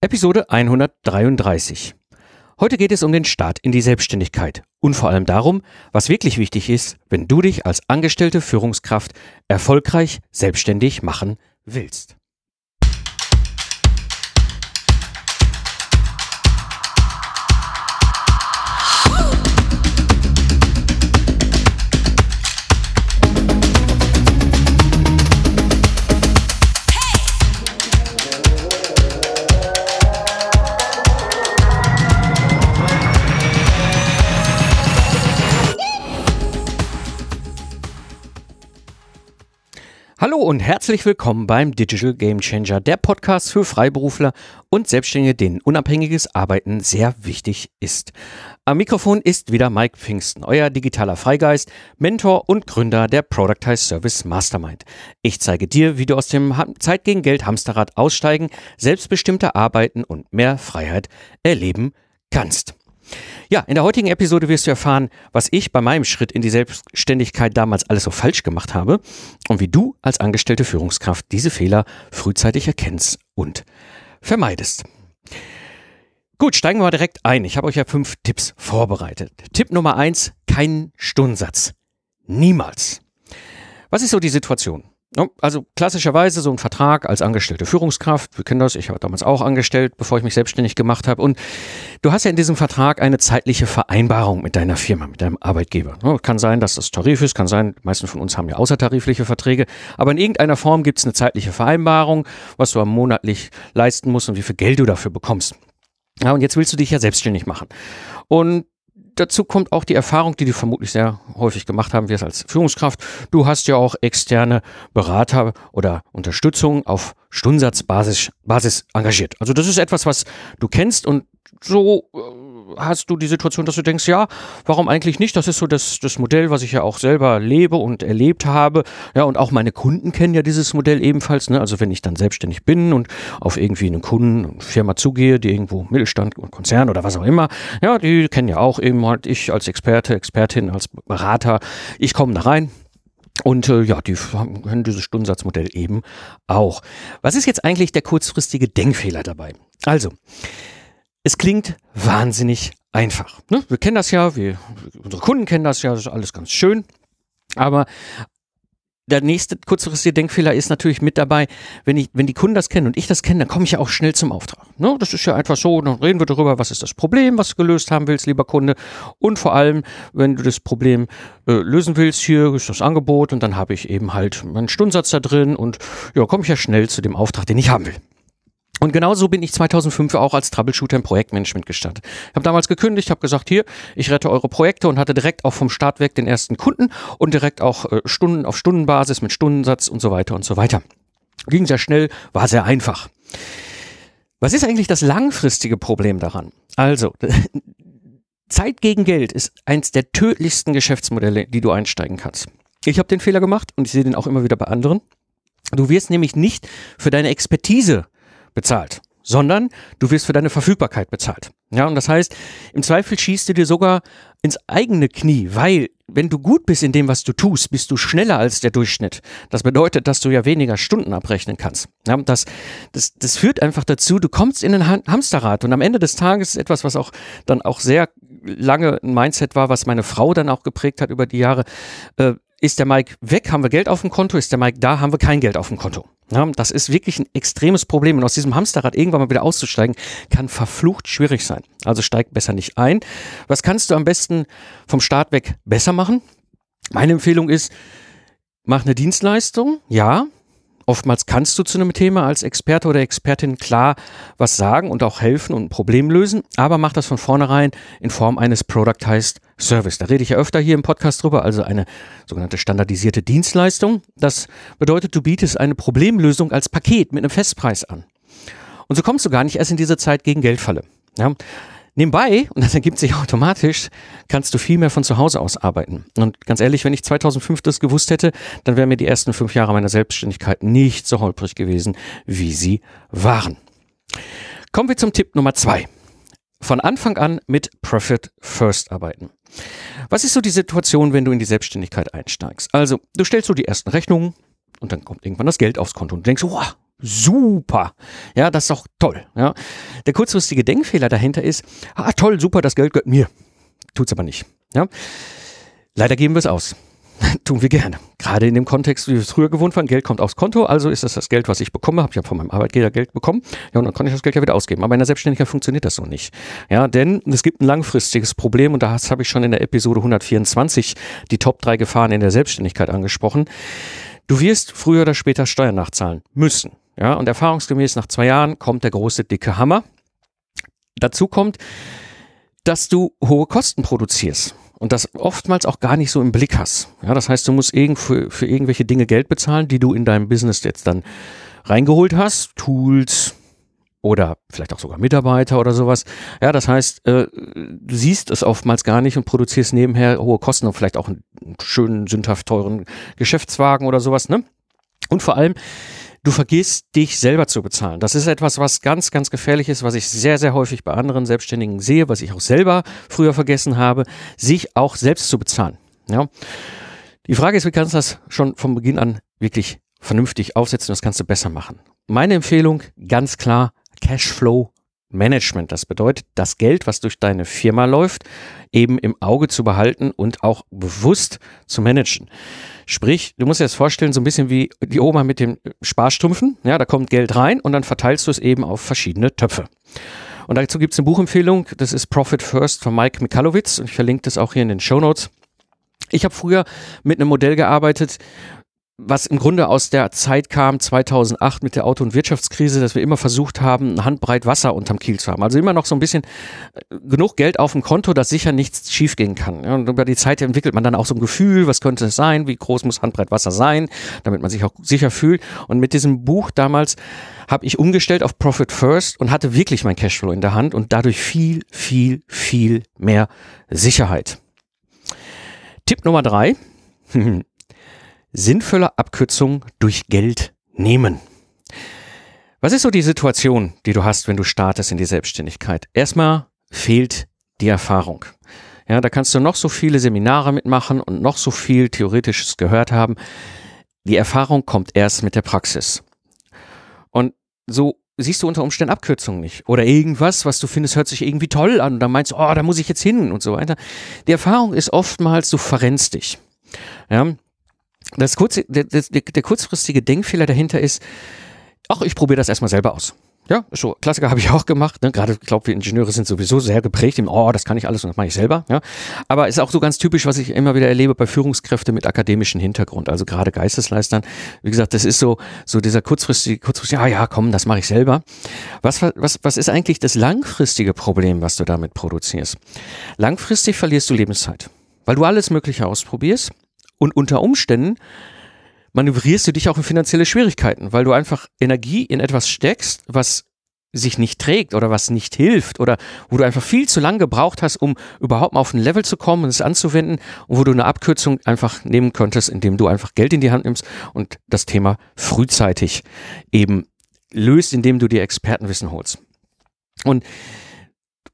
Episode 133. Heute geht es um den Start in die Selbstständigkeit und vor allem darum, was wirklich wichtig ist, wenn du dich als angestellte Führungskraft erfolgreich selbstständig machen willst. Hallo und herzlich willkommen beim Digital Game Changer, der Podcast für Freiberufler und Selbstständige, denen unabhängiges Arbeiten sehr wichtig ist. Am Mikrofon ist wieder Mike Pfingsten, euer digitaler Freigeist, Mentor und Gründer der Productize Service Mastermind. Ich zeige dir, wie du aus dem Zeit gegen Geld Hamsterrad aussteigen, selbstbestimmter arbeiten und mehr Freiheit erleben kannst. Ja, in der heutigen Episode wirst du erfahren, was ich bei meinem Schritt in die Selbstständigkeit damals alles so falsch gemacht habe und wie du als angestellte Führungskraft diese Fehler frühzeitig erkennst und vermeidest. Gut, steigen wir mal direkt ein. Ich habe euch ja fünf Tipps vorbereitet. Tipp Nummer eins, keinen Stundensatz. Niemals. Was ist so die Situation? Also klassischerweise so ein Vertrag als angestellte Führungskraft, wir kennen das, ich habe damals auch angestellt, bevor ich mich selbstständig gemacht habe. Und du hast ja in diesem Vertrag eine zeitliche Vereinbarung mit deiner Firma, mit deinem Arbeitgeber. Kann sein, dass das Tarif ist, kann sein, die meisten von uns haben ja außertarifliche Verträge, aber in irgendeiner Form gibt es eine zeitliche Vereinbarung, was du am monatlich leisten musst und wie viel Geld du dafür bekommst. Ja, und jetzt willst du dich ja selbstständig machen. Und dazu kommt auch die Erfahrung, die du vermutlich sehr häufig gemacht haben wirst als Führungskraft. Du hast ja auch externe Berater oder Unterstützung auf Stundensatzbasis Basis engagiert. Also das ist etwas, was du kennst und so äh, hast du die Situation, dass du denkst, ja, warum eigentlich nicht? Das ist so das, das Modell, was ich ja auch selber lebe und erlebt habe. Ja, und auch meine Kunden kennen ja dieses Modell ebenfalls. Ne? Also wenn ich dann selbstständig bin und auf irgendwie einen Kunden, Firma zugehe, die irgendwo Mittelstand, Konzern oder was auch immer, ja, die kennen ja auch eben halt ich als Experte, Expertin, als Berater. Ich komme da rein, und äh, ja, die können dieses Stundensatzmodell eben auch. Was ist jetzt eigentlich der kurzfristige Denkfehler dabei? Also, es klingt wahnsinnig einfach. Ne? Wir kennen das ja, wir, unsere Kunden kennen das ja, das ist alles ganz schön. Aber der nächste kurzfristige Denkfehler ist natürlich mit dabei, wenn ich, wenn die Kunden das kennen und ich das kenne, dann komme ich ja auch schnell zum Auftrag. Ne? Das ist ja einfach so, dann reden wir darüber, was ist das Problem, was du gelöst haben willst, lieber Kunde. Und vor allem, wenn du das Problem äh, lösen willst, hier ist das Angebot und dann habe ich eben halt meinen Stundensatz da drin und ja, komme ich ja schnell zu dem Auftrag, den ich haben will. Und genauso bin ich 2005 auch als Troubleshooter im Projektmanagement gestartet. Ich habe damals gekündigt, habe gesagt, hier, ich rette eure Projekte und hatte direkt auch vom Start weg den ersten Kunden und direkt auch äh, Stunden auf Stundenbasis mit Stundensatz und so weiter und so weiter. Ging sehr schnell, war sehr einfach. Was ist eigentlich das langfristige Problem daran? Also, Zeit gegen Geld ist eins der tödlichsten Geschäftsmodelle, die du einsteigen kannst. Ich habe den Fehler gemacht und ich sehe den auch immer wieder bei anderen. Du wirst nämlich nicht für deine Expertise bezahlt, sondern du wirst für deine Verfügbarkeit bezahlt. Ja, und das heißt, im Zweifel schießt du dir sogar ins eigene Knie, weil wenn du gut bist in dem, was du tust, bist du schneller als der Durchschnitt. Das bedeutet, dass du ja weniger Stunden abrechnen kannst. Ja, das, das, das führt einfach dazu, du kommst in ein Hamsterrad und am Ende des Tages ist etwas, was auch dann auch sehr lange ein Mindset war, was meine Frau dann auch geprägt hat über die Jahre. Äh, ist der Mike weg, haben wir Geld auf dem Konto, ist der Mike da, haben wir kein Geld auf dem Konto. Ja, das ist wirklich ein extremes Problem und aus diesem Hamsterrad irgendwann mal wieder auszusteigen, kann verflucht schwierig sein. Also steig besser nicht ein. Was kannst du am besten vom Start weg besser machen? Meine Empfehlung ist, mach eine Dienstleistung, ja, Oftmals kannst du zu einem Thema als Experte oder Expertin klar was sagen und auch helfen und ein Problem lösen, aber mach das von vornherein in Form eines Productized Service. Da rede ich ja öfter hier im Podcast drüber, also eine sogenannte standardisierte Dienstleistung. Das bedeutet, du bietest eine Problemlösung als Paket mit einem Festpreis an. Und so kommst du gar nicht erst in diese Zeit gegen Geldfalle. Ja? Nebenbei, und das ergibt sich automatisch, kannst du viel mehr von zu Hause aus arbeiten. Und ganz ehrlich, wenn ich 2005 das gewusst hätte, dann wären mir die ersten fünf Jahre meiner Selbstständigkeit nicht so holprig gewesen, wie sie waren. Kommen wir zum Tipp Nummer zwei. Von Anfang an mit Profit First arbeiten. Was ist so die Situation, wenn du in die Selbstständigkeit einsteigst? Also, du stellst so die ersten Rechnungen und dann kommt irgendwann das Geld aufs Konto und du denkst, wow, super. Ja, das ist doch toll. Ja. Der kurzfristige Denkfehler dahinter ist, ah toll, super, das Geld gehört mir. Tut's aber nicht. Ja. Leider geben wir es aus. Tun wir gerne. Gerade in dem Kontext, wie wir es früher gewohnt waren, Geld kommt aufs Konto, also ist das das Geld, was ich bekomme, habe ich ja von meinem Arbeitgeber Geld bekommen, ja, und dann kann ich das Geld ja wieder ausgeben. Aber in der Selbstständigkeit funktioniert das so nicht. Ja, denn es gibt ein langfristiges Problem und das habe ich schon in der Episode 124 die Top 3 Gefahren in der Selbstständigkeit angesprochen. Du wirst früher oder später Steuern nachzahlen müssen. Ja, und erfahrungsgemäß nach zwei Jahren kommt der große dicke Hammer. Dazu kommt, dass du hohe Kosten produzierst und das oftmals auch gar nicht so im Blick hast. Ja, das heißt, du musst für, für irgendwelche Dinge Geld bezahlen, die du in deinem Business jetzt dann reingeholt hast, Tools oder vielleicht auch sogar Mitarbeiter oder sowas. Ja, das heißt, äh, du siehst es oftmals gar nicht und produzierst nebenher hohe Kosten und vielleicht auch einen schönen, sündhaft teuren Geschäftswagen oder sowas, ne? Und vor allem, du vergisst dich selber zu bezahlen. Das ist etwas, was ganz, ganz gefährlich ist, was ich sehr, sehr häufig bei anderen Selbstständigen sehe, was ich auch selber früher vergessen habe, sich auch selbst zu bezahlen. Ja. Die Frage ist, wie kannst du das schon von Beginn an wirklich vernünftig aufsetzen? Das kannst du besser machen. Meine Empfehlung, ganz klar, Cashflow Management. Das bedeutet, das Geld, was durch deine Firma läuft, eben im Auge zu behalten und auch bewusst zu managen. Sprich, du musst dir das vorstellen, so ein bisschen wie die Oma mit den Sparstrümpfen. Ja, da kommt Geld rein und dann verteilst du es eben auf verschiedene Töpfe. Und dazu gibt es eine Buchempfehlung, das ist Profit First von Mike Mikalowitz und ich verlinke das auch hier in den Show Notes. Ich habe früher mit einem Modell gearbeitet, was im Grunde aus der Zeit kam, 2008 mit der Auto- und Wirtschaftskrise, dass wir immer versucht haben, ein Handbreit Wasser unterm Kiel zu haben. Also immer noch so ein bisschen äh, genug Geld auf dem Konto, dass sicher nichts schiefgehen kann. und über die Zeit entwickelt man dann auch so ein Gefühl, was könnte es sein, wie groß muss Handbreit Wasser sein, damit man sich auch sicher fühlt. Und mit diesem Buch damals habe ich umgestellt auf Profit First und hatte wirklich mein Cashflow in der Hand und dadurch viel, viel, viel mehr Sicherheit. Tipp Nummer drei. sinnvolle Abkürzung durch Geld nehmen. Was ist so die Situation, die du hast, wenn du startest in die Selbstständigkeit? Erstmal fehlt die Erfahrung. Ja, da kannst du noch so viele Seminare mitmachen und noch so viel Theoretisches gehört haben. Die Erfahrung kommt erst mit der Praxis. Und so siehst du unter Umständen Abkürzungen nicht. Oder irgendwas, was du findest, hört sich irgendwie toll an. Und dann meinst du, oh, da muss ich jetzt hin und so weiter. Die Erfahrung ist oftmals, du verrennst dich. Ja, das kurze, der, der, der kurzfristige Denkfehler dahinter ist, ach, ich probiere das erstmal selber aus. Ja, so Klassiker habe ich auch gemacht. Ne? Gerade, ich glaube, wir Ingenieure sind sowieso sehr geprägt im, oh, das kann ich alles und das mache ich selber. Ja? Aber ist auch so ganz typisch, was ich immer wieder erlebe bei Führungskräften mit akademischem Hintergrund, also gerade Geistesleistern. Wie gesagt, das ist so, so dieser kurzfristige, kurzfristige, ja, ja, komm, das mache ich selber. Was, was, was ist eigentlich das langfristige Problem, was du damit produzierst? Langfristig verlierst du Lebenszeit, weil du alles Mögliche ausprobierst und unter Umständen manövrierst du dich auch in finanzielle Schwierigkeiten, weil du einfach Energie in etwas steckst, was sich nicht trägt oder was nicht hilft oder wo du einfach viel zu lange gebraucht hast, um überhaupt mal auf ein Level zu kommen und es anzuwenden und wo du eine Abkürzung einfach nehmen könntest, indem du einfach Geld in die Hand nimmst und das Thema frühzeitig eben löst, indem du dir Expertenwissen holst. Und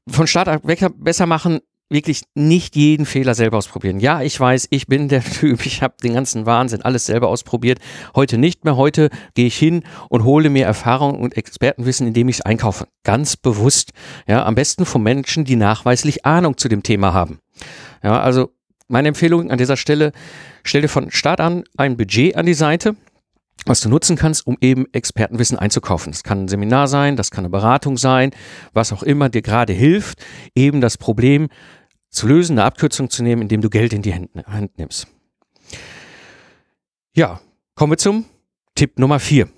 von Start weg besser machen wirklich nicht jeden Fehler selber ausprobieren. Ja, ich weiß, ich bin der Typ, ich habe den ganzen Wahnsinn alles selber ausprobiert. Heute nicht mehr. Heute gehe ich hin und hole mir Erfahrung und Expertenwissen, indem ich es einkaufe. Ganz bewusst. Ja, am besten von Menschen, die nachweislich Ahnung zu dem Thema haben. Ja, also meine Empfehlung an dieser Stelle, stell dir von Start an ein Budget an die Seite, was du nutzen kannst, um eben Expertenwissen einzukaufen. Das kann ein Seminar sein, das kann eine Beratung sein, was auch immer dir gerade hilft, eben das Problem zu lösen, eine Abkürzung zu nehmen, indem du Geld in die Hand nimmst. Ja, kommen wir zum Tipp Nummer vier.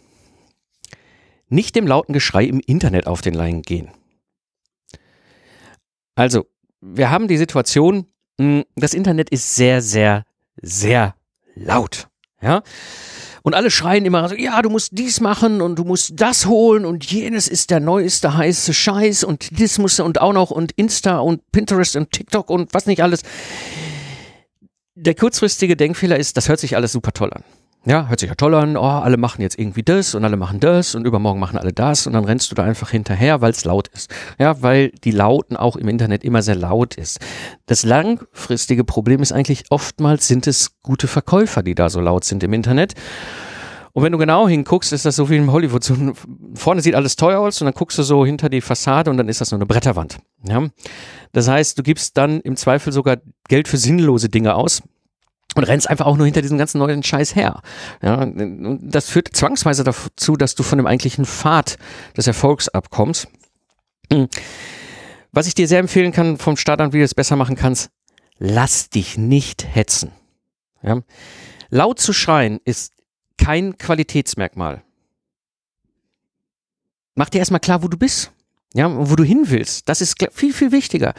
Nicht dem lauten Geschrei im Internet auf den Leinen gehen. Also, wir haben die Situation, hm, das Internet ist sehr, sehr, sehr laut. Ja, und alle schreien immer ja, du musst dies machen und du musst das holen und jenes ist der neueste heiße Scheiß und das musst und auch noch und Insta und Pinterest und TikTok und was nicht alles. Der kurzfristige Denkfehler ist, das hört sich alles super toll an. Ja, hört sich ja toll an, oh, alle machen jetzt irgendwie das und alle machen das und übermorgen machen alle das und dann rennst du da einfach hinterher, weil es laut ist. Ja, weil die Lauten auch im Internet immer sehr laut ist. Das langfristige Problem ist eigentlich oftmals sind es gute Verkäufer, die da so laut sind im Internet. Und wenn du genau hinguckst, ist das so wie in Hollywood. So, vorne sieht alles teuer aus und dann guckst du so hinter die Fassade und dann ist das nur eine Bretterwand. Ja? Das heißt, du gibst dann im Zweifel sogar Geld für sinnlose Dinge aus und rennst einfach auch nur hinter diesem ganzen neuen Scheiß her. Ja, das führt zwangsweise dazu, dass du von dem eigentlichen Pfad des Erfolgs abkommst. Hm. Was ich dir sehr empfehlen kann vom Start an, wie du es besser machen kannst, lass dich nicht hetzen. Ja? Laut zu schreien ist kein Qualitätsmerkmal. Mach dir erstmal klar, wo du bist. Ja, wo du hin willst. Das ist viel, viel wichtiger.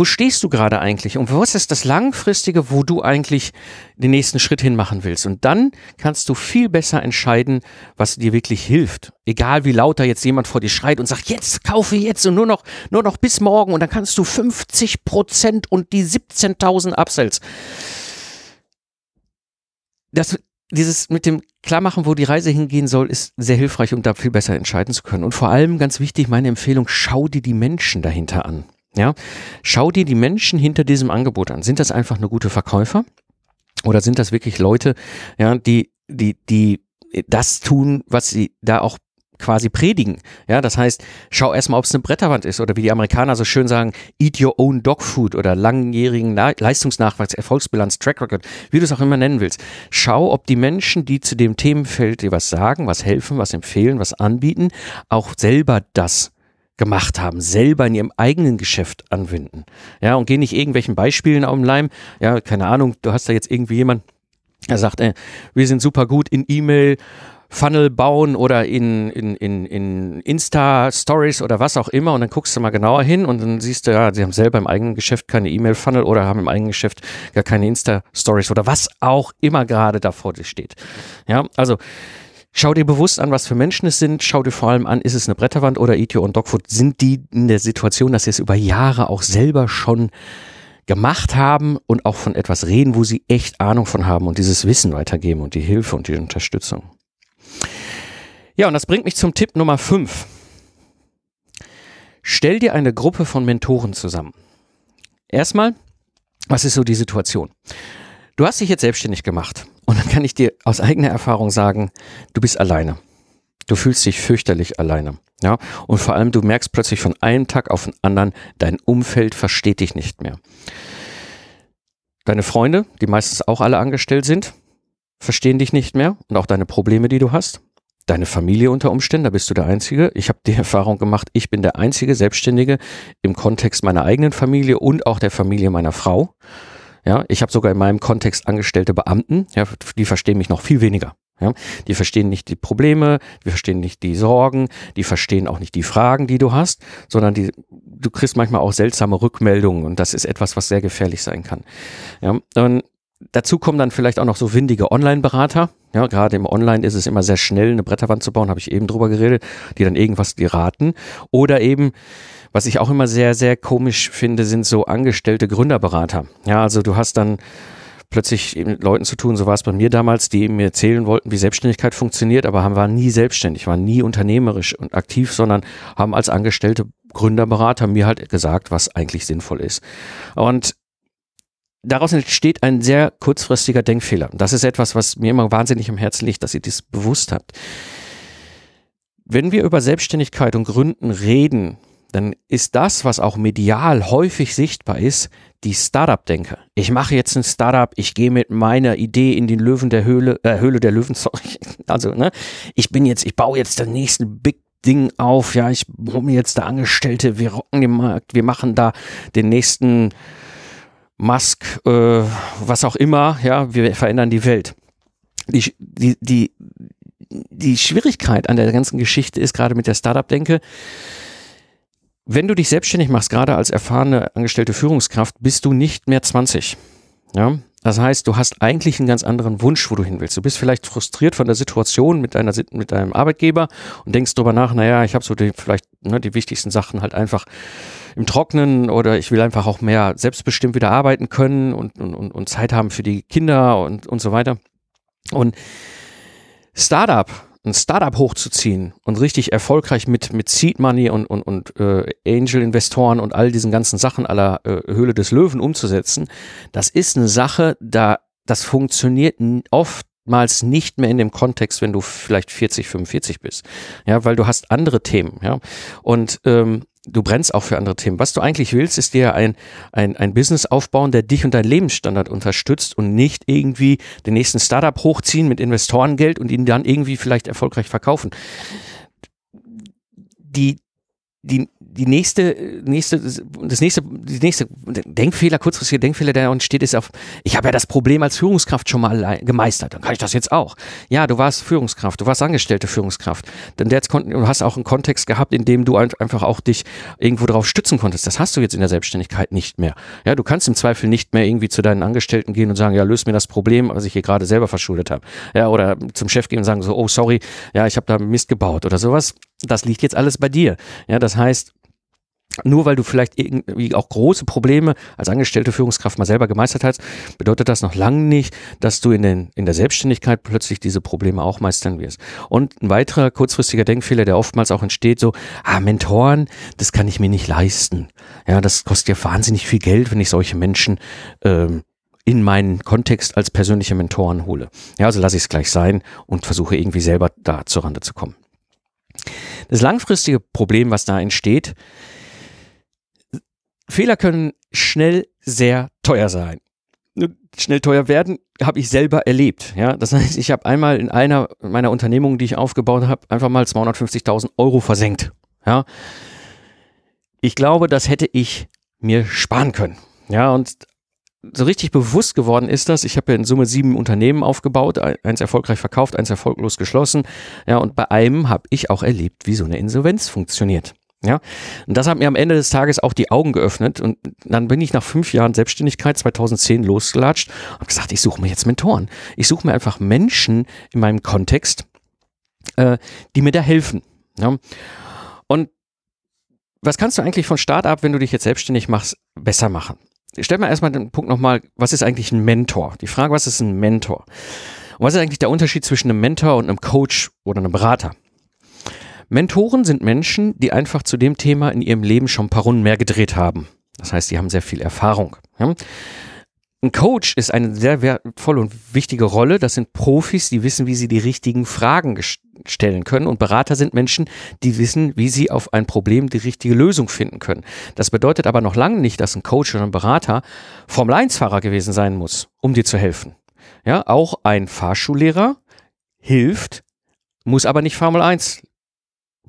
Wo stehst du gerade eigentlich? Und was ist das Langfristige, wo du eigentlich den nächsten Schritt hin machen willst? Und dann kannst du viel besser entscheiden, was dir wirklich hilft. Egal wie lauter jetzt jemand vor dir schreit und sagt, jetzt kaufe jetzt und nur noch, nur noch bis morgen und dann kannst du 50 Prozent und die 17.000 Upsells. Das, dieses mit dem Klarmachen, wo die Reise hingehen soll, ist sehr hilfreich, um da viel besser entscheiden zu können. Und vor allem ganz wichtig, meine Empfehlung, schau dir die Menschen dahinter an. Ja, schau dir die Menschen hinter diesem Angebot an. Sind das einfach nur gute Verkäufer? Oder sind das wirklich Leute, ja, die, die, die das tun, was sie da auch quasi predigen. Ja, das heißt, schau erstmal, ob es eine Bretterwand ist oder wie die Amerikaner so schön sagen, eat your own dog food oder langjährigen Leistungsnachweis, Erfolgsbilanz, Track Record, wie du es auch immer nennen willst. Schau, ob die Menschen, die zu dem Themenfeld dir was sagen, was helfen, was empfehlen, was anbieten, auch selber das gemacht haben, selber in ihrem eigenen Geschäft anwenden. Ja, und geh nicht irgendwelchen Beispielen auf den Leim. Ja, keine Ahnung, du hast da jetzt irgendwie jemand, er sagt, äh, wir sind super gut in E-Mail, Funnel bauen oder in, in, in, in Insta-Stories oder was auch immer und dann guckst du mal genauer hin und dann siehst du, ja, sie haben selber im eigenen Geschäft keine E-Mail-Funnel oder haben im eigenen Geschäft gar keine Insta-Stories oder was auch immer gerade da vor dir steht. Ja, also Schau dir bewusst an, was für Menschen es sind. Schau dir vor allem an, ist es eine Bretterwand oder ETO und Dogfood? Sind die in der Situation, dass sie es über Jahre auch selber schon gemacht haben und auch von etwas reden, wo sie echt Ahnung von haben und dieses Wissen weitergeben und die Hilfe und die Unterstützung. Ja, und das bringt mich zum Tipp Nummer 5. Stell dir eine Gruppe von Mentoren zusammen. Erstmal, was ist so die Situation? Du hast dich jetzt selbstständig gemacht und dann kann ich dir aus eigener Erfahrung sagen, du bist alleine. Du fühlst dich fürchterlich alleine. Ja, und vor allem du merkst plötzlich von einem Tag auf den anderen, dein Umfeld versteht dich nicht mehr. Deine Freunde, die meistens auch alle angestellt sind, verstehen dich nicht mehr und auch deine Probleme, die du hast deine Familie unter Umständen, da bist du der Einzige. Ich habe die Erfahrung gemacht, ich bin der einzige Selbstständige im Kontext meiner eigenen Familie und auch der Familie meiner Frau. Ja, ich habe sogar in meinem Kontext angestellte Beamten, ja, die verstehen mich noch viel weniger. Ja, die verstehen nicht die Probleme, die verstehen nicht die Sorgen, die verstehen auch nicht die Fragen, die du hast, sondern die, du kriegst manchmal auch seltsame Rückmeldungen und das ist etwas, was sehr gefährlich sein kann. Ja, und dazu kommen dann vielleicht auch noch so windige Online-Berater. Ja, gerade im Online ist es immer sehr schnell, eine Bretterwand zu bauen, habe ich eben drüber geredet, die dann irgendwas dir raten. Oder eben, was ich auch immer sehr, sehr komisch finde, sind so angestellte Gründerberater. Ja, also du hast dann plötzlich mit Leuten zu tun, so war es bei mir damals, die mir erzählen wollten, wie Selbstständigkeit funktioniert, aber haben, waren nie selbstständig, waren nie unternehmerisch und aktiv, sondern haben als angestellte Gründerberater mir halt gesagt, was eigentlich sinnvoll ist. Und daraus entsteht ein sehr kurzfristiger Denkfehler. Das ist etwas, was mir immer wahnsinnig am Herzen liegt, dass ihr das bewusst habt. Wenn wir über Selbstständigkeit und Gründen reden, dann ist das, was auch medial häufig sichtbar ist, die Startup-Denke. Ich mache jetzt ein Startup, ich gehe mit meiner Idee in den Löwen der Höhle, äh, Höhle der Löwen, sorry. Also, ne, ich bin jetzt, ich baue jetzt den nächsten Big Ding auf, ja, ich hole mir jetzt da Angestellte, wir rocken den Markt, wir machen da den nächsten Musk, äh, was auch immer, ja, wir verändern die Welt. Die, die, die, die Schwierigkeit an der ganzen Geschichte ist gerade mit der Startup-Denke, wenn du dich selbstständig machst, gerade als erfahrene angestellte Führungskraft, bist du nicht mehr 20. Ja, das heißt, du hast eigentlich einen ganz anderen Wunsch, wo du hin willst. Du bist vielleicht frustriert von der Situation mit deiner mit deinem Arbeitgeber und denkst drüber nach, naja, ich habe so die, vielleicht ne, die wichtigsten Sachen halt einfach im Trocknen oder ich will einfach auch mehr selbstbestimmt wieder arbeiten können und, und, und Zeit haben für die Kinder und, und so weiter. Und Startup, ein Startup hochzuziehen und richtig erfolgreich mit, mit Seed Money und, und, und äh, Angel-Investoren und all diesen ganzen Sachen aller äh, Höhle des Löwen umzusetzen, das ist eine Sache, da das funktioniert oft oftmals nicht mehr in dem Kontext, wenn du vielleicht 40, 45 bist. Ja, weil du hast andere Themen, ja. Und ähm, du brennst auch für andere Themen. Was du eigentlich willst, ist dir ein, ein, ein Business aufbauen, der dich und deinen Lebensstandard unterstützt und nicht irgendwie den nächsten Startup hochziehen mit Investorengeld und ihn dann irgendwie vielleicht erfolgreich verkaufen. Die, die, die nächste, nächste, das nächste, die nächste Denkfehler, kurzfristige Denkfehler, der entsteht, ist auf, ich habe ja das Problem als Führungskraft schon mal gemeistert, dann kann ich das jetzt auch. Ja, du warst Führungskraft, du warst angestellte Führungskraft. Denn jetzt du hast auch einen Kontext gehabt, in dem du einfach auch dich irgendwo darauf stützen konntest. Das hast du jetzt in der Selbstständigkeit nicht mehr. Ja, du kannst im Zweifel nicht mehr irgendwie zu deinen Angestellten gehen und sagen, ja, löse mir das Problem, was ich hier gerade selber verschuldet habe. Ja, oder zum Chef gehen und sagen so, oh, sorry, ja, ich habe da Mist gebaut oder sowas. Das liegt jetzt alles bei dir. Ja, das heißt, nur weil du vielleicht irgendwie auch große Probleme als angestellte Führungskraft mal selber gemeistert hast, bedeutet das noch lange nicht, dass du in, den, in der Selbstständigkeit plötzlich diese Probleme auch meistern wirst. Und ein weiterer kurzfristiger Denkfehler, der oftmals auch entsteht, so, ah, Mentoren, das kann ich mir nicht leisten. Ja, das kostet ja wahnsinnig viel Geld, wenn ich solche Menschen ähm, in meinen Kontext als persönliche Mentoren hole. Ja, also lasse ich es gleich sein und versuche irgendwie selber da zur Rande zu kommen. Das langfristige Problem, was da entsteht, Fehler können schnell sehr teuer sein. Schnell teuer werden, habe ich selber erlebt. Ja, das heißt, ich habe einmal in einer meiner Unternehmungen, die ich aufgebaut habe, einfach mal 250.000 Euro versenkt. Ja, ich glaube, das hätte ich mir sparen können. Ja, und so richtig bewusst geworden ist das. Ich habe ja in Summe sieben Unternehmen aufgebaut, eins erfolgreich verkauft, eins erfolglos geschlossen. Ja, und bei einem habe ich auch erlebt, wie so eine Insolvenz funktioniert. Ja, und das hat mir am Ende des Tages auch die Augen geöffnet und dann bin ich nach fünf Jahren Selbstständigkeit 2010 losgelatscht und gesagt, ich suche mir jetzt Mentoren. Ich suche mir einfach Menschen in meinem Kontext, äh, die mir da helfen. Ja? Und was kannst du eigentlich von Start ab, wenn du dich jetzt selbstständig machst, besser machen? Stell mir erstmal den Punkt nochmal, was ist eigentlich ein Mentor? Die Frage, was ist ein Mentor? Und was ist eigentlich der Unterschied zwischen einem Mentor und einem Coach oder einem Berater? Mentoren sind Menschen, die einfach zu dem Thema in ihrem Leben schon ein paar Runden mehr gedreht haben. Das heißt, die haben sehr viel Erfahrung. Ja? Ein Coach ist eine sehr wertvolle und wichtige Rolle. Das sind Profis, die wissen, wie sie die richtigen Fragen stellen können. Und Berater sind Menschen, die wissen, wie sie auf ein Problem die richtige Lösung finden können. Das bedeutet aber noch lange nicht, dass ein Coach oder ein Berater Formel-1-Fahrer gewesen sein muss, um dir zu helfen. Ja, auch ein Fahrschullehrer hilft, muss aber nicht Formel 1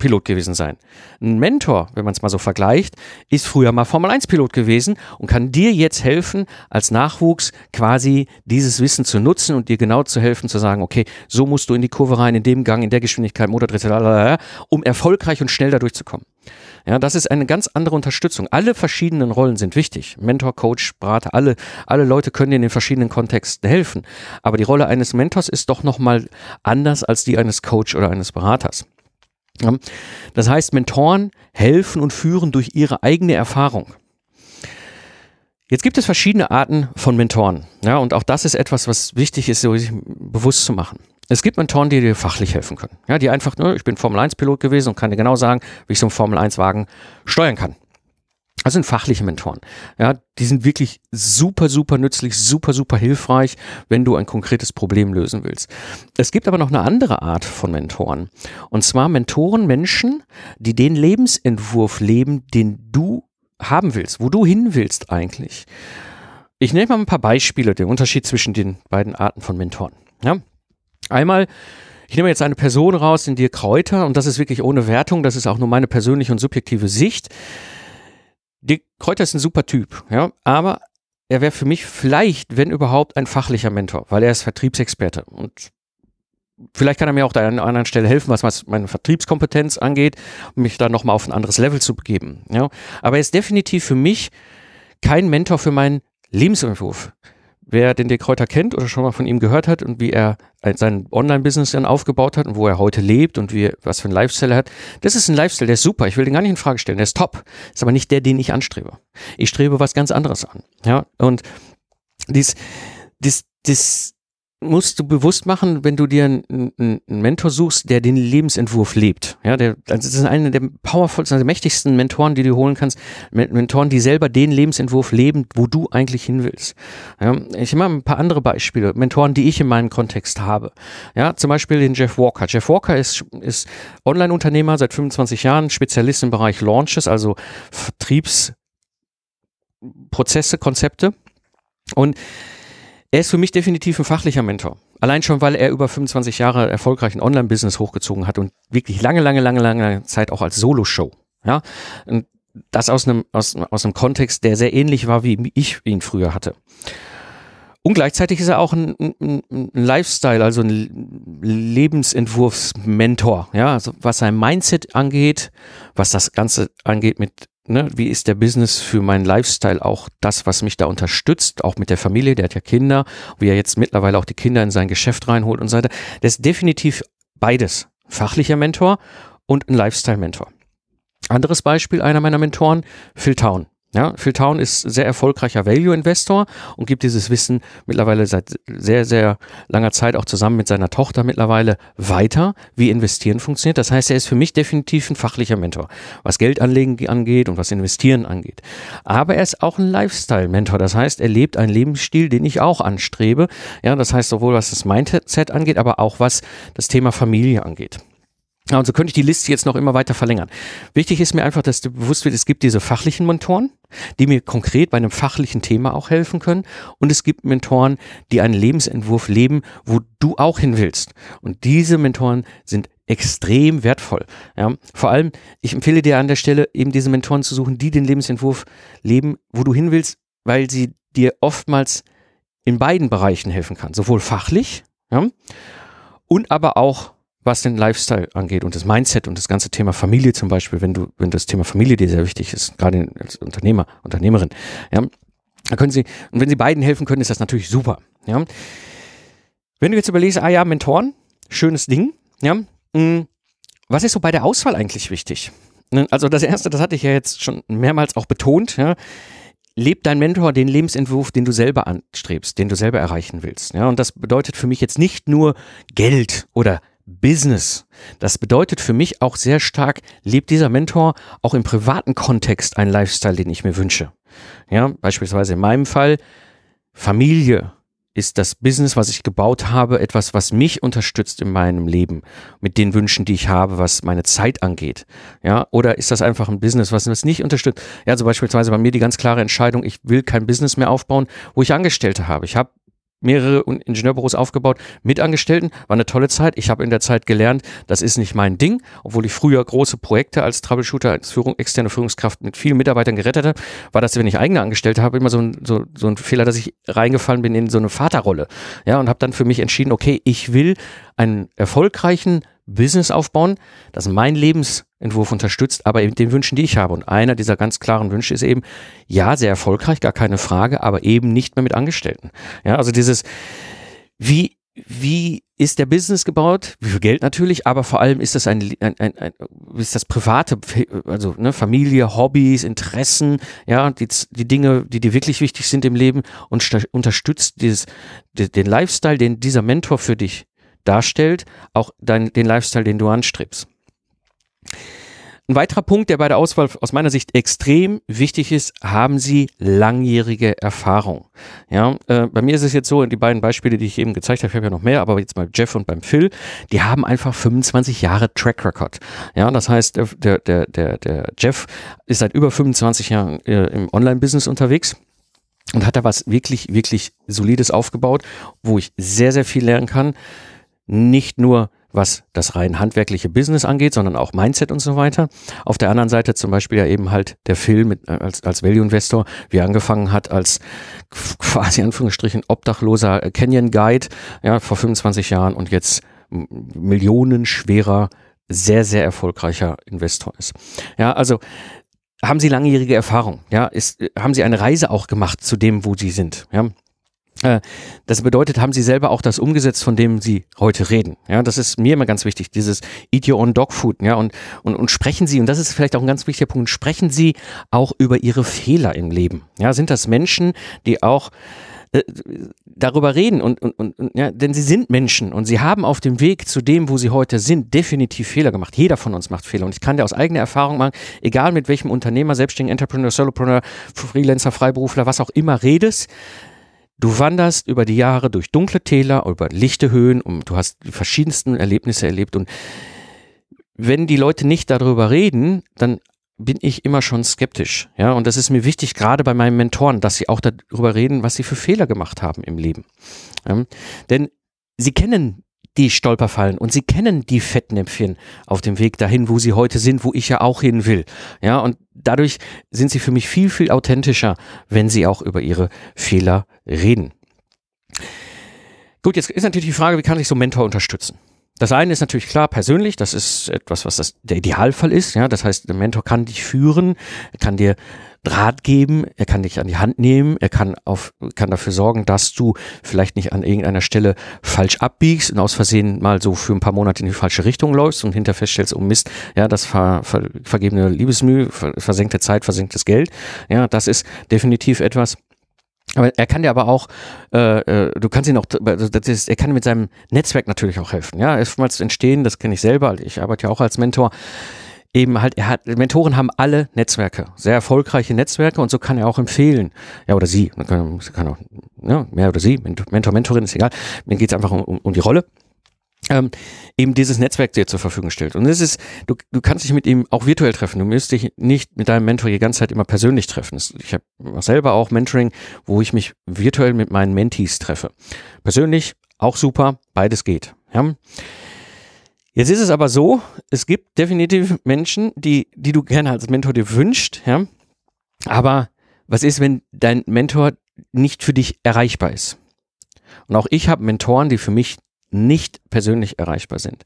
Pilot gewesen sein. Ein Mentor, wenn man es mal so vergleicht, ist früher mal Formel 1 Pilot gewesen und kann dir jetzt helfen, als Nachwuchs quasi dieses Wissen zu nutzen und dir genau zu helfen, zu sagen, okay, so musst du in die Kurve rein, in dem Gang, in der Geschwindigkeit, Motordrehzahl, um erfolgreich und schnell da durchzukommen. Ja, das ist eine ganz andere Unterstützung. Alle verschiedenen Rollen sind wichtig. Mentor, Coach, Berater, alle, alle Leute können dir in den verschiedenen Kontexten helfen. Aber die Rolle eines Mentors ist doch nochmal anders als die eines Coach oder eines Beraters. Das heißt, Mentoren helfen und führen durch ihre eigene Erfahrung. Jetzt gibt es verschiedene Arten von Mentoren. Ja, und auch das ist etwas, was wichtig ist, sich bewusst zu machen. Es gibt Mentoren, die dir fachlich helfen können. Ja, die einfach, ne, ich bin Formel 1 Pilot gewesen und kann dir genau sagen, wie ich so einen Formel 1 Wagen steuern kann. Das sind fachliche Mentoren. Ja, die sind wirklich super, super nützlich, super, super hilfreich, wenn du ein konkretes Problem lösen willst. Es gibt aber noch eine andere Art von Mentoren. Und zwar Mentoren Menschen, die den Lebensentwurf leben, den du haben willst, wo du hin willst eigentlich. Ich nehme mal ein paar Beispiele, den Unterschied zwischen den beiden Arten von Mentoren. Ja? Einmal ich nehme jetzt eine Person raus, in dir Kräuter, und das ist wirklich ohne Wertung, das ist auch nur meine persönliche und subjektive Sicht. Dirk Kräuter ist ein super Typ, ja, aber er wäre für mich vielleicht, wenn überhaupt, ein fachlicher Mentor, weil er ist Vertriebsexperte und vielleicht kann er mir auch da an einer anderen Stelle helfen, was meine Vertriebskompetenz angeht, mich da nochmal auf ein anderes Level zu begeben. Ja. Aber er ist definitiv für mich kein Mentor für meinen Lebensentwurf. Wer den Dirk Kräuter kennt oder schon mal von ihm gehört hat und wie er sein Online-Business dann aufgebaut hat und wo er heute lebt und wie, was für ein Lifestyle er hat, das ist ein Lifestyle, der ist super. Ich will den gar nicht in Frage stellen. Der ist top. Ist aber nicht der, den ich anstrebe. Ich strebe was ganz anderes an. Ja, und dies, dies, dies, musst du bewusst machen, wenn du dir einen, einen Mentor suchst, der den Lebensentwurf lebt. Ja, der, das ist einer der powervollsten, der mächtigsten Mentoren, die du holen kannst. Mentoren, die selber den Lebensentwurf leben, wo du eigentlich hin willst. Ja, ich mache ein paar andere Beispiele. Mentoren, die ich in meinem Kontext habe. Ja, zum Beispiel den Jeff Walker. Jeff Walker ist, ist Online-Unternehmer seit 25 Jahren, Spezialist im Bereich Launches, also Vertriebsprozesse, Konzepte. Und er ist für mich definitiv ein fachlicher Mentor. Allein schon, weil er über 25 Jahre erfolgreichen Online-Business hochgezogen hat und wirklich lange, lange, lange, lange Zeit auch als Solo-Show. Ja, und das aus einem, aus, aus einem Kontext, der sehr ähnlich war, wie ich ihn früher hatte. Und gleichzeitig ist er auch ein, ein, ein Lifestyle, also ein Lebensentwurfsmentor, ja, also was sein Mindset angeht, was das Ganze angeht mit ne, wie ist der Business für meinen Lifestyle auch das, was mich da unterstützt, auch mit der Familie, der hat ja Kinder, wie er jetzt mittlerweile auch die Kinder in sein Geschäft reinholt und so weiter. Das ist definitiv beides. Fachlicher Mentor und ein Lifestyle-Mentor. Anderes Beispiel, einer meiner Mentoren, Phil Town. Ja, Phil Town ist sehr erfolgreicher Value-Investor und gibt dieses Wissen mittlerweile seit sehr, sehr langer Zeit auch zusammen mit seiner Tochter mittlerweile weiter, wie investieren funktioniert. Das heißt, er ist für mich definitiv ein fachlicher Mentor, was Geldanlegen angeht und was Investieren angeht. Aber er ist auch ein Lifestyle-Mentor. Das heißt, er lebt einen Lebensstil, den ich auch anstrebe. Ja, das heißt sowohl was das Mindset angeht, aber auch was das Thema Familie angeht. Ja, und so könnte ich die Liste jetzt noch immer weiter verlängern. Wichtig ist mir einfach, dass du bewusst wird, es gibt diese fachlichen Mentoren, die mir konkret bei einem fachlichen Thema auch helfen können. Und es gibt Mentoren, die einen Lebensentwurf leben, wo du auch hin willst. Und diese Mentoren sind extrem wertvoll. Ja, vor allem, ich empfehle dir an der Stelle eben diese Mentoren zu suchen, die den Lebensentwurf leben, wo du hin willst, weil sie dir oftmals in beiden Bereichen helfen kann. Sowohl fachlich, ja, und aber auch was den Lifestyle angeht und das Mindset und das ganze Thema Familie zum Beispiel, wenn du, wenn das Thema Familie dir sehr wichtig ist, gerade als Unternehmer, Unternehmerin, ja, dann können sie, und wenn sie beiden helfen können, ist das natürlich super, ja. Wenn du jetzt überlegst, ah ja, Mentoren, schönes Ding, ja, mh, hm, was ist so bei der Auswahl eigentlich wichtig? Ne, also das erste, das hatte ich ja jetzt schon mehrmals auch betont, ja, lebt dein Mentor den Lebensentwurf, den du selber anstrebst, den du selber erreichen willst. Ja, und das bedeutet für mich jetzt nicht nur Geld oder Business. Das bedeutet für mich auch sehr stark, lebt dieser Mentor auch im privaten Kontext einen Lifestyle, den ich mir wünsche. Ja, beispielsweise in meinem Fall Familie ist das Business, was ich gebaut habe, etwas, was mich unterstützt in meinem Leben, mit den Wünschen, die ich habe, was meine Zeit angeht. Ja, oder ist das einfach ein Business, was das nicht unterstützt? Ja, also beispielsweise bei mir die ganz klare Entscheidung, ich will kein Business mehr aufbauen, wo ich Angestellte habe. Ich habe mehrere Ingenieurbüros aufgebaut mit Angestellten. War eine tolle Zeit. Ich habe in der Zeit gelernt, das ist nicht mein Ding, obwohl ich früher große Projekte als Troubleshooter, als Führung, externe Führungskraft mit vielen Mitarbeitern gerettet habe, war das, wenn ich eigene Angestellte habe, immer so ein, so, so ein Fehler, dass ich reingefallen bin in so eine Vaterrolle. Ja, und habe dann für mich entschieden, okay, ich will einen erfolgreichen Business aufbauen, das mein Lebensentwurf unterstützt, aber eben den Wünschen, die ich habe. Und einer dieser ganz klaren Wünsche ist eben, ja, sehr erfolgreich, gar keine Frage, aber eben nicht mehr mit Angestellten. Ja, also dieses, wie, wie ist der Business gebaut? Wie viel Geld natürlich, aber vor allem ist das ein, ein, ein, ein ist das private, also ne, Familie, Hobbys, Interessen, ja, die, die Dinge, die dir wirklich wichtig sind im Leben und unterstützt dieses, den Lifestyle, den dieser Mentor für dich darstellt, auch dein, den Lifestyle, den du anstrebst. Ein weiterer Punkt, der bei der Auswahl aus meiner Sicht extrem wichtig ist, haben Sie langjährige Erfahrung. Ja, äh, bei mir ist es jetzt so, die beiden Beispiele, die ich eben gezeigt habe, ich habe ja noch mehr, aber jetzt bei Jeff und beim Phil, die haben einfach 25 Jahre Track Record. Ja, das heißt, der, der, der, der Jeff ist seit über 25 Jahren äh, im Online-Business unterwegs und hat da was wirklich, wirklich Solides aufgebaut, wo ich sehr, sehr viel lernen kann nicht nur was das rein handwerkliche Business angeht, sondern auch Mindset und so weiter. Auf der anderen Seite zum Beispiel ja eben halt der Film mit, äh, als, als Value Investor, wie er angefangen hat als quasi Anführungsstrichen obdachloser Canyon Guide, ja, vor 25 Jahren und jetzt millionenschwerer, sehr, sehr erfolgreicher Investor ist. Ja, also haben Sie langjährige Erfahrung? Ja, ist, haben Sie eine Reise auch gemacht zu dem, wo Sie sind? Ja, das bedeutet, haben Sie selber auch das umgesetzt, von dem Sie heute reden. Ja, das ist mir immer ganz wichtig, dieses Eat Your Own Dog Food. Ja, und, und, und sprechen Sie, und das ist vielleicht auch ein ganz wichtiger Punkt, sprechen Sie auch über Ihre Fehler im Leben. Ja, sind das Menschen, die auch äh, darüber reden und, und, und, ja, denn sie sind Menschen und sie haben auf dem Weg zu dem, wo sie heute sind, definitiv Fehler gemacht. Jeder von uns macht Fehler und ich kann dir aus eigener Erfahrung machen, egal mit welchem Unternehmer, Selbstständigen, Entrepreneur, Solopreneur, Freelancer, Freiberufler, was auch immer redest, Du wanderst über die Jahre durch dunkle Täler, über lichte Höhen und du hast die verschiedensten Erlebnisse erlebt und wenn die Leute nicht darüber reden, dann bin ich immer schon skeptisch. Ja, und das ist mir wichtig, gerade bei meinen Mentoren, dass sie auch darüber reden, was sie für Fehler gemacht haben im Leben. Ja, denn sie kennen die Stolperfallen und sie kennen die Fettnäpfchen auf dem Weg dahin, wo sie heute sind, wo ich ja auch hin will. Ja, und dadurch sind sie für mich viel, viel authentischer, wenn sie auch über ihre Fehler reden. Gut, jetzt ist natürlich die Frage, wie kann ich so einen Mentor unterstützen? Das eine ist natürlich klar persönlich, das ist etwas, was das der Idealfall ist. Ja, das heißt, der Mentor kann dich führen, kann dir Rat geben, er kann dich an die Hand nehmen, er kann auf, kann dafür sorgen, dass du vielleicht nicht an irgendeiner Stelle falsch abbiegst und aus Versehen mal so für ein paar Monate in die falsche Richtung läufst und hinter feststellst, oh Mist, ja, das ver, ver, vergebene Liebesmühe, versenkte Zeit, versenktes Geld. Ja, das ist definitiv etwas, aber er kann dir aber auch, äh, äh, du kannst ihn auch, ist, er kann mit seinem Netzwerk natürlich auch helfen. Ja, erstmals entstehen, das kenne ich selber, ich arbeite ja auch als Mentor. Eben halt, er hat, Mentoren haben alle Netzwerke, sehr erfolgreiche Netzwerke und so kann er auch empfehlen. Ja, oder sie, kann, kann auch, ja, mehr oder sie, Mentor, Mentorin ist egal. Mir geht es einfach um, um die Rolle ähm, eben dieses Netzwerk dir zur Verfügung stellt. Und es ist, du, du kannst dich mit ihm auch virtuell treffen. Du müsst dich nicht mit deinem Mentor die ganze Zeit immer persönlich treffen. Ich habe selber auch Mentoring, wo ich mich virtuell mit meinen Mentees treffe. Persönlich auch super, beides geht. Ja. Jetzt ist es aber so, es gibt definitiv Menschen, die, die du gerne als Mentor dir wünscht, ja. Aber was ist, wenn dein Mentor nicht für dich erreichbar ist? Und auch ich habe Mentoren, die für mich nicht persönlich erreichbar sind.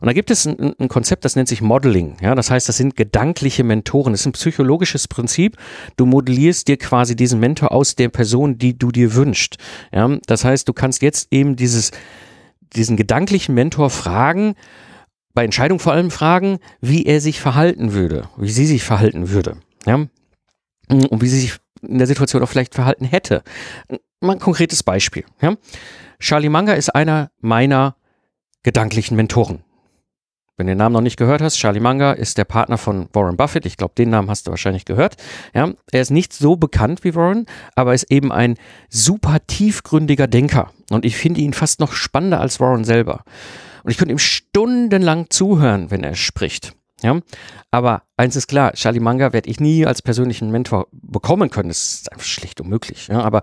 Und da gibt es ein, ein, Konzept, das nennt sich Modeling. Ja, das heißt, das sind gedankliche Mentoren. Das ist ein psychologisches Prinzip. Du modellierst dir quasi diesen Mentor aus der Person, die du dir wünschst. Ja, das heißt, du kannst jetzt eben dieses, diesen gedanklichen Mentor fragen, bei Entscheidungen vor allem fragen, wie er sich verhalten würde, wie sie sich verhalten würde. Ja, und wie sie sich in der Situation auch vielleicht verhalten hätte. Mal ein konkretes Beispiel. Ja? Charlie Munger ist einer meiner gedanklichen Mentoren. Wenn du den Namen noch nicht gehört hast, Charlie Munger ist der Partner von Warren Buffett. Ich glaube, den Namen hast du wahrscheinlich gehört. Ja, er ist nicht so bekannt wie Warren, aber ist eben ein super tiefgründiger Denker. Und ich finde ihn fast noch spannender als Warren selber. Und ich könnte ihm stundenlang zuhören, wenn er spricht. Ja, aber eins ist klar, Charlie Munger werde ich nie als persönlichen Mentor bekommen können. Das ist einfach schlicht unmöglich. Ja, aber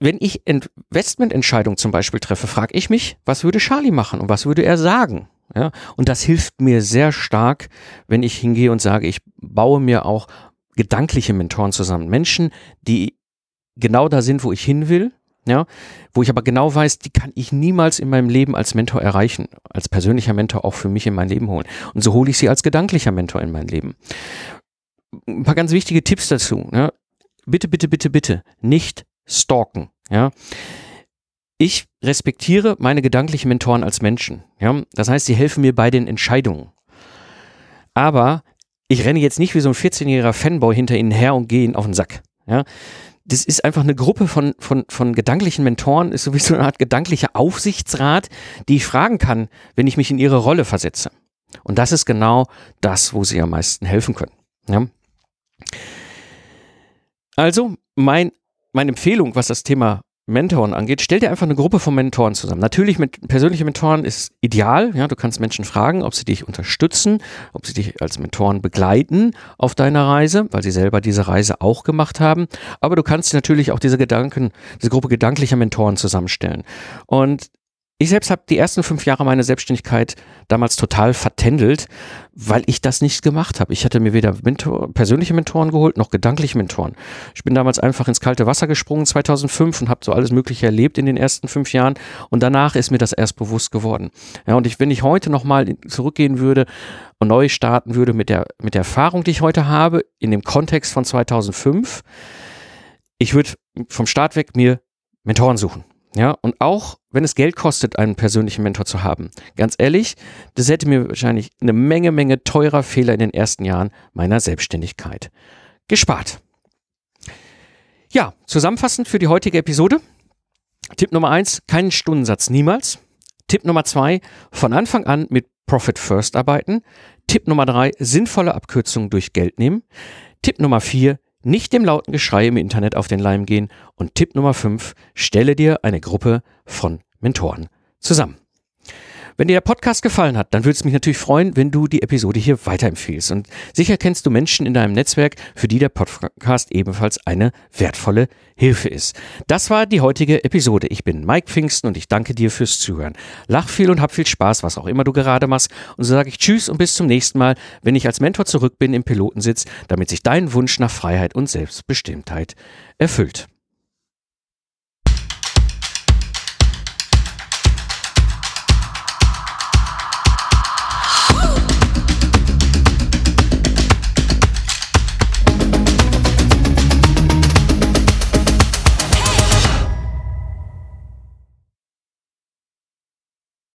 wenn ich Investmententscheidungen zum Beispiel treffe, frage ich mich, was würde Charlie machen und was würde er sagen? Ja, und das hilft mir sehr stark, wenn ich hingehe und sage, ich baue mir auch gedankliche Mentoren zusammen. Menschen, die genau da sind, wo ich hin will, ja, wo ich aber genau weiß, die kann ich niemals in meinem Leben als Mentor erreichen, als persönlicher Mentor auch für mich in mein Leben holen. Und so hole ich sie als gedanklicher Mentor in mein Leben. Ein paar ganz wichtige Tipps dazu. Ja. Bitte, bitte, bitte, bitte nicht stalken. Ja. Ich respektiere meine gedanklichen Mentoren als Menschen. Ja. Das heißt, sie helfen mir bei den Entscheidungen. Aber ich renne jetzt nicht wie so ein 14-jähriger Fanboy hinter ihnen her und gehe ihnen auf den Sack. Ja. Das ist einfach eine Gruppe von, von, von gedanklichen Mentoren, ist sowieso eine Art gedanklicher Aufsichtsrat, die ich fragen kann, wenn ich mich in ihre Rolle versetze. Und das ist genau das, wo sie am meisten helfen können. Ja. Also, mein meine Empfehlung, was das Thema Mentoren angeht, stell dir einfach eine Gruppe von Mentoren zusammen. Natürlich mit persönlichen Mentoren ist ideal. Ja, du kannst Menschen fragen, ob sie dich unterstützen, ob sie dich als Mentoren begleiten auf deiner Reise, weil sie selber diese Reise auch gemacht haben. Aber du kannst natürlich auch diese Gedanken, diese Gruppe gedanklicher Mentoren zusammenstellen. Und ich selbst habe die ersten fünf Jahre meiner Selbstständigkeit damals total vertändelt, weil ich das nicht gemacht habe. Ich hatte mir weder Mentor, persönliche Mentoren geholt, noch gedankliche Mentoren. Ich bin damals einfach ins kalte Wasser gesprungen 2005 und habe so alles Mögliche erlebt in den ersten fünf Jahren und danach ist mir das erst bewusst geworden. Ja, und ich, wenn ich heute nochmal zurückgehen würde und neu starten würde mit der, mit der Erfahrung, die ich heute habe, in dem Kontext von 2005, ich würde vom Start weg mir Mentoren suchen. Ja, und auch wenn es Geld kostet, einen persönlichen Mentor zu haben, ganz ehrlich, das hätte mir wahrscheinlich eine Menge, Menge teurer Fehler in den ersten Jahren meiner Selbstständigkeit gespart. Ja, zusammenfassend für die heutige Episode. Tipp Nummer eins: keinen Stundensatz niemals. Tipp Nummer zwei: von Anfang an mit Profit First arbeiten. Tipp Nummer drei: sinnvolle Abkürzungen durch Geld nehmen. Tipp Nummer vier: nicht dem lauten Geschrei im Internet auf den Leim gehen. Und Tipp Nummer fünf: stelle dir eine Gruppe von Mentoren zusammen. Wenn dir der Podcast gefallen hat, dann würde es mich natürlich freuen, wenn du die Episode hier weiterempfiehlst. Und sicher kennst du Menschen in deinem Netzwerk, für die der Podcast ebenfalls eine wertvolle Hilfe ist. Das war die heutige Episode. Ich bin Mike Pfingsten und ich danke dir fürs Zuhören. Lach viel und hab viel Spaß, was auch immer du gerade machst. Und so sage ich Tschüss und bis zum nächsten Mal, wenn ich als Mentor zurück bin im Pilotensitz, damit sich dein Wunsch nach Freiheit und Selbstbestimmtheit erfüllt.